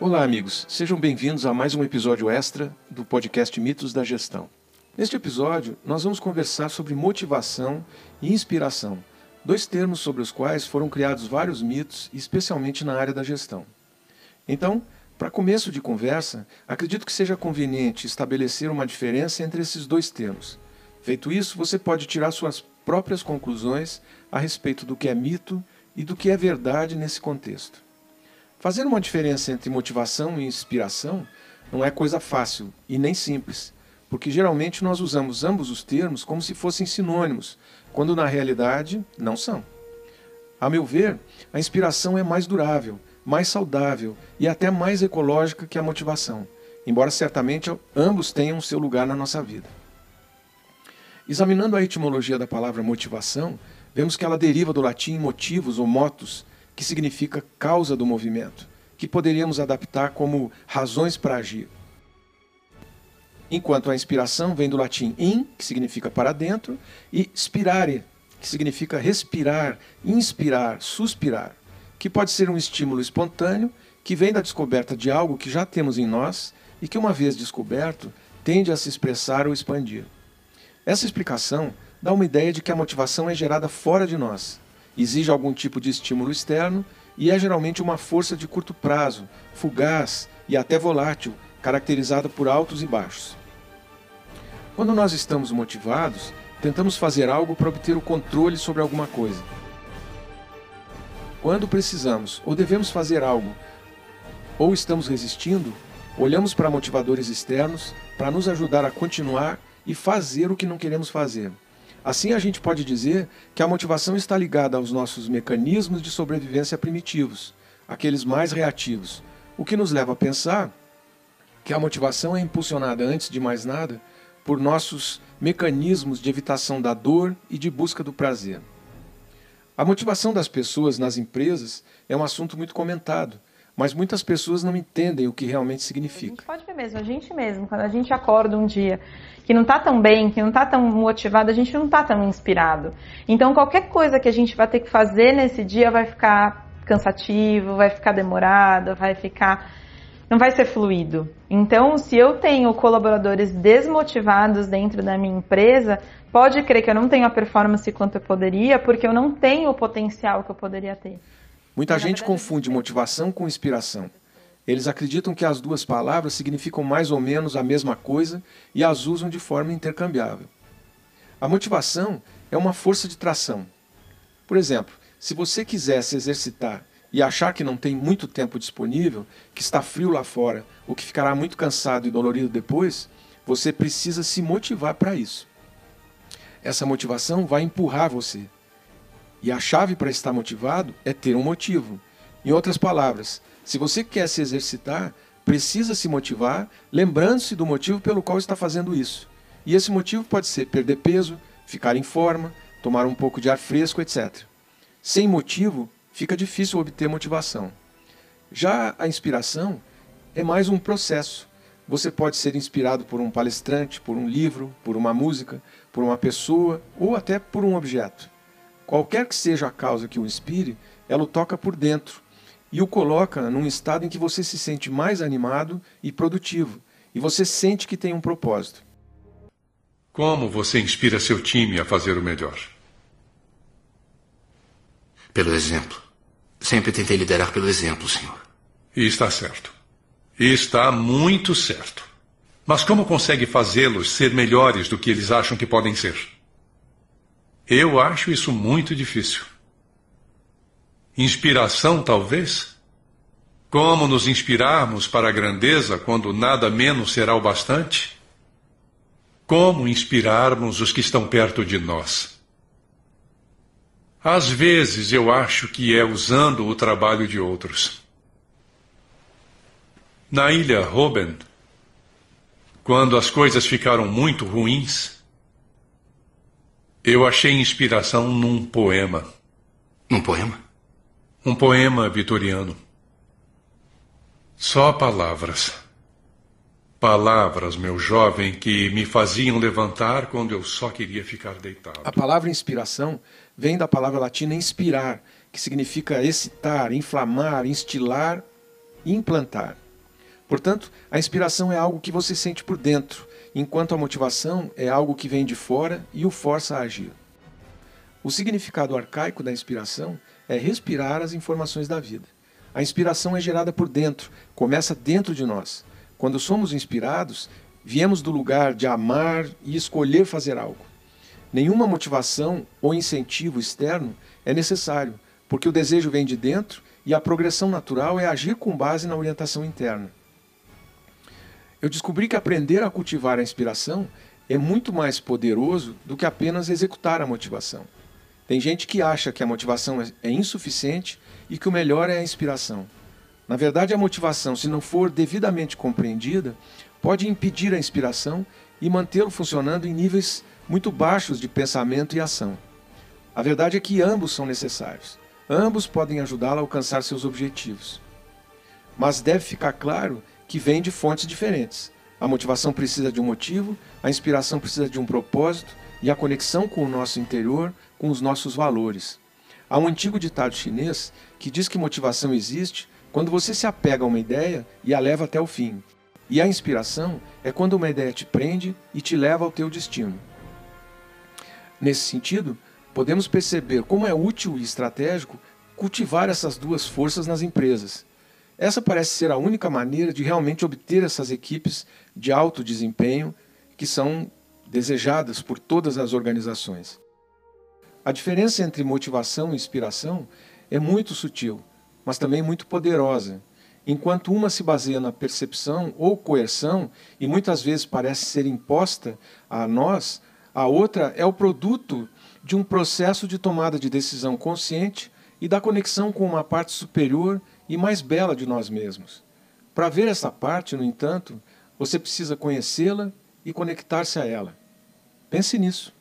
Olá, amigos. Sejam bem-vindos a mais um episódio extra do podcast Mitos da Gestão. Neste episódio, nós vamos conversar sobre motivação e inspiração, dois termos sobre os quais foram criados vários mitos, especialmente na área da gestão. Então, para começo de conversa, acredito que seja conveniente estabelecer uma diferença entre esses dois termos. Feito isso, você pode tirar suas próprias conclusões a respeito do que é mito e do que é verdade nesse contexto. Fazer uma diferença entre motivação e inspiração não é coisa fácil e nem simples, porque geralmente nós usamos ambos os termos como se fossem sinônimos, quando na realidade não são. A meu ver, a inspiração é mais durável, mais saudável e até mais ecológica que a motivação, embora certamente ambos tenham seu lugar na nossa vida. Examinando a etimologia da palavra motivação, vemos que ela deriva do latim motivos ou motus, que significa causa do movimento, que poderíamos adaptar como razões para agir. Enquanto a inspiração vem do latim in, que significa para dentro, e spirare, que significa respirar, inspirar, suspirar, que pode ser um estímulo espontâneo que vem da descoberta de algo que já temos em nós e que, uma vez descoberto, tende a se expressar ou expandir. Essa explicação dá uma ideia de que a motivação é gerada fora de nós exige algum tipo de estímulo externo e é geralmente uma força de curto prazo, fugaz e até volátil, caracterizada por altos e baixos. Quando nós estamos motivados, tentamos fazer algo para obter o controle sobre alguma coisa. Quando precisamos ou devemos fazer algo ou estamos resistindo, olhamos para motivadores externos para nos ajudar a continuar e fazer o que não queremos fazer. Assim, a gente pode dizer que a motivação está ligada aos nossos mecanismos de sobrevivência primitivos, aqueles mais reativos, o que nos leva a pensar que a motivação é impulsionada, antes de mais nada, por nossos mecanismos de evitação da dor e de busca do prazer. A motivação das pessoas nas empresas é um assunto muito comentado, mas muitas pessoas não entendem o que realmente significa. Mesmo, a gente mesmo, quando a gente acorda um dia que não está tão bem, que não está tão motivado, a gente não está tão inspirado. Então qualquer coisa que a gente vai ter que fazer nesse dia vai ficar cansativo, vai ficar demorado, vai ficar não vai ser fluido. Então, se eu tenho colaboradores desmotivados dentro da minha empresa, pode crer que eu não tenho a performance quanto eu poderia, porque eu não tenho o potencial que eu poderia ter. Muita gente confunde motivação com inspiração. Eles acreditam que as duas palavras significam mais ou menos a mesma coisa e as usam de forma intercambiável. A motivação é uma força de tração. Por exemplo, se você quiser se exercitar e achar que não tem muito tempo disponível, que está frio lá fora ou que ficará muito cansado e dolorido depois, você precisa se motivar para isso. Essa motivação vai empurrar você, e a chave para estar motivado é ter um motivo. Em outras palavras, se você quer se exercitar, precisa se motivar, lembrando-se do motivo pelo qual está fazendo isso. E esse motivo pode ser perder peso, ficar em forma, tomar um pouco de ar fresco, etc. Sem motivo, fica difícil obter motivação. Já a inspiração é mais um processo. Você pode ser inspirado por um palestrante, por um livro, por uma música, por uma pessoa ou até por um objeto. Qualquer que seja a causa que o inspire, ela o toca por dentro e o coloca num estado em que você se sente mais animado e produtivo, e você sente que tem um propósito. Como você inspira seu time a fazer o melhor? Pelo exemplo. Sempre tentei liderar pelo exemplo, senhor. E está certo. E está muito certo. Mas como consegue fazê-los ser melhores do que eles acham que podem ser? Eu acho isso muito difícil. Inspiração, talvez? Como nos inspirarmos para a grandeza quando nada menos será o bastante? Como inspirarmos os que estão perto de nós? Às vezes eu acho que é usando o trabalho de outros. Na ilha Robben, quando as coisas ficaram muito ruins, eu achei inspiração num poema. Um poema? Um poema vitoriano. Só palavras. Palavras, meu jovem, que me faziam levantar quando eu só queria ficar deitado. A palavra inspiração vem da palavra latina inspirar, que significa excitar, inflamar, instilar e implantar. Portanto, a inspiração é algo que você sente por dentro, enquanto a motivação é algo que vem de fora e o força a agir. O significado arcaico da inspiração é respirar as informações da vida. A inspiração é gerada por dentro, começa dentro de nós. Quando somos inspirados, viemos do lugar de amar e escolher fazer algo. Nenhuma motivação ou incentivo externo é necessário, porque o desejo vem de dentro e a progressão natural é agir com base na orientação interna. Eu descobri que aprender a cultivar a inspiração é muito mais poderoso do que apenas executar a motivação. Tem gente que acha que a motivação é, é insuficiente e que o melhor é a inspiração. Na verdade, a motivação, se não for devidamente compreendida, pode impedir a inspiração e mantê-lo funcionando em níveis muito baixos de pensamento e ação. A verdade é que ambos são necessários. Ambos podem ajudá-lo a alcançar seus objetivos. Mas deve ficar claro que vem de fontes diferentes. A motivação precisa de um motivo, a inspiração precisa de um propósito e a conexão com o nosso interior, com os nossos valores. Há um antigo ditado chinês que diz que motivação existe quando você se apega a uma ideia e a leva até o fim. E a inspiração é quando uma ideia te prende e te leva ao teu destino. Nesse sentido, podemos perceber como é útil e estratégico cultivar essas duas forças nas empresas. Essa parece ser a única maneira de realmente obter essas equipes de alto desempenho que são desejadas por todas as organizações. A diferença entre motivação e inspiração é muito sutil, mas também muito poderosa. Enquanto uma se baseia na percepção ou coerção e muitas vezes parece ser imposta a nós, a outra é o produto de um processo de tomada de decisão consciente e da conexão com uma parte superior e mais bela de nós mesmos. Para ver essa parte, no entanto, você precisa conhecê-la e conectar-se a ela. Pense nisso.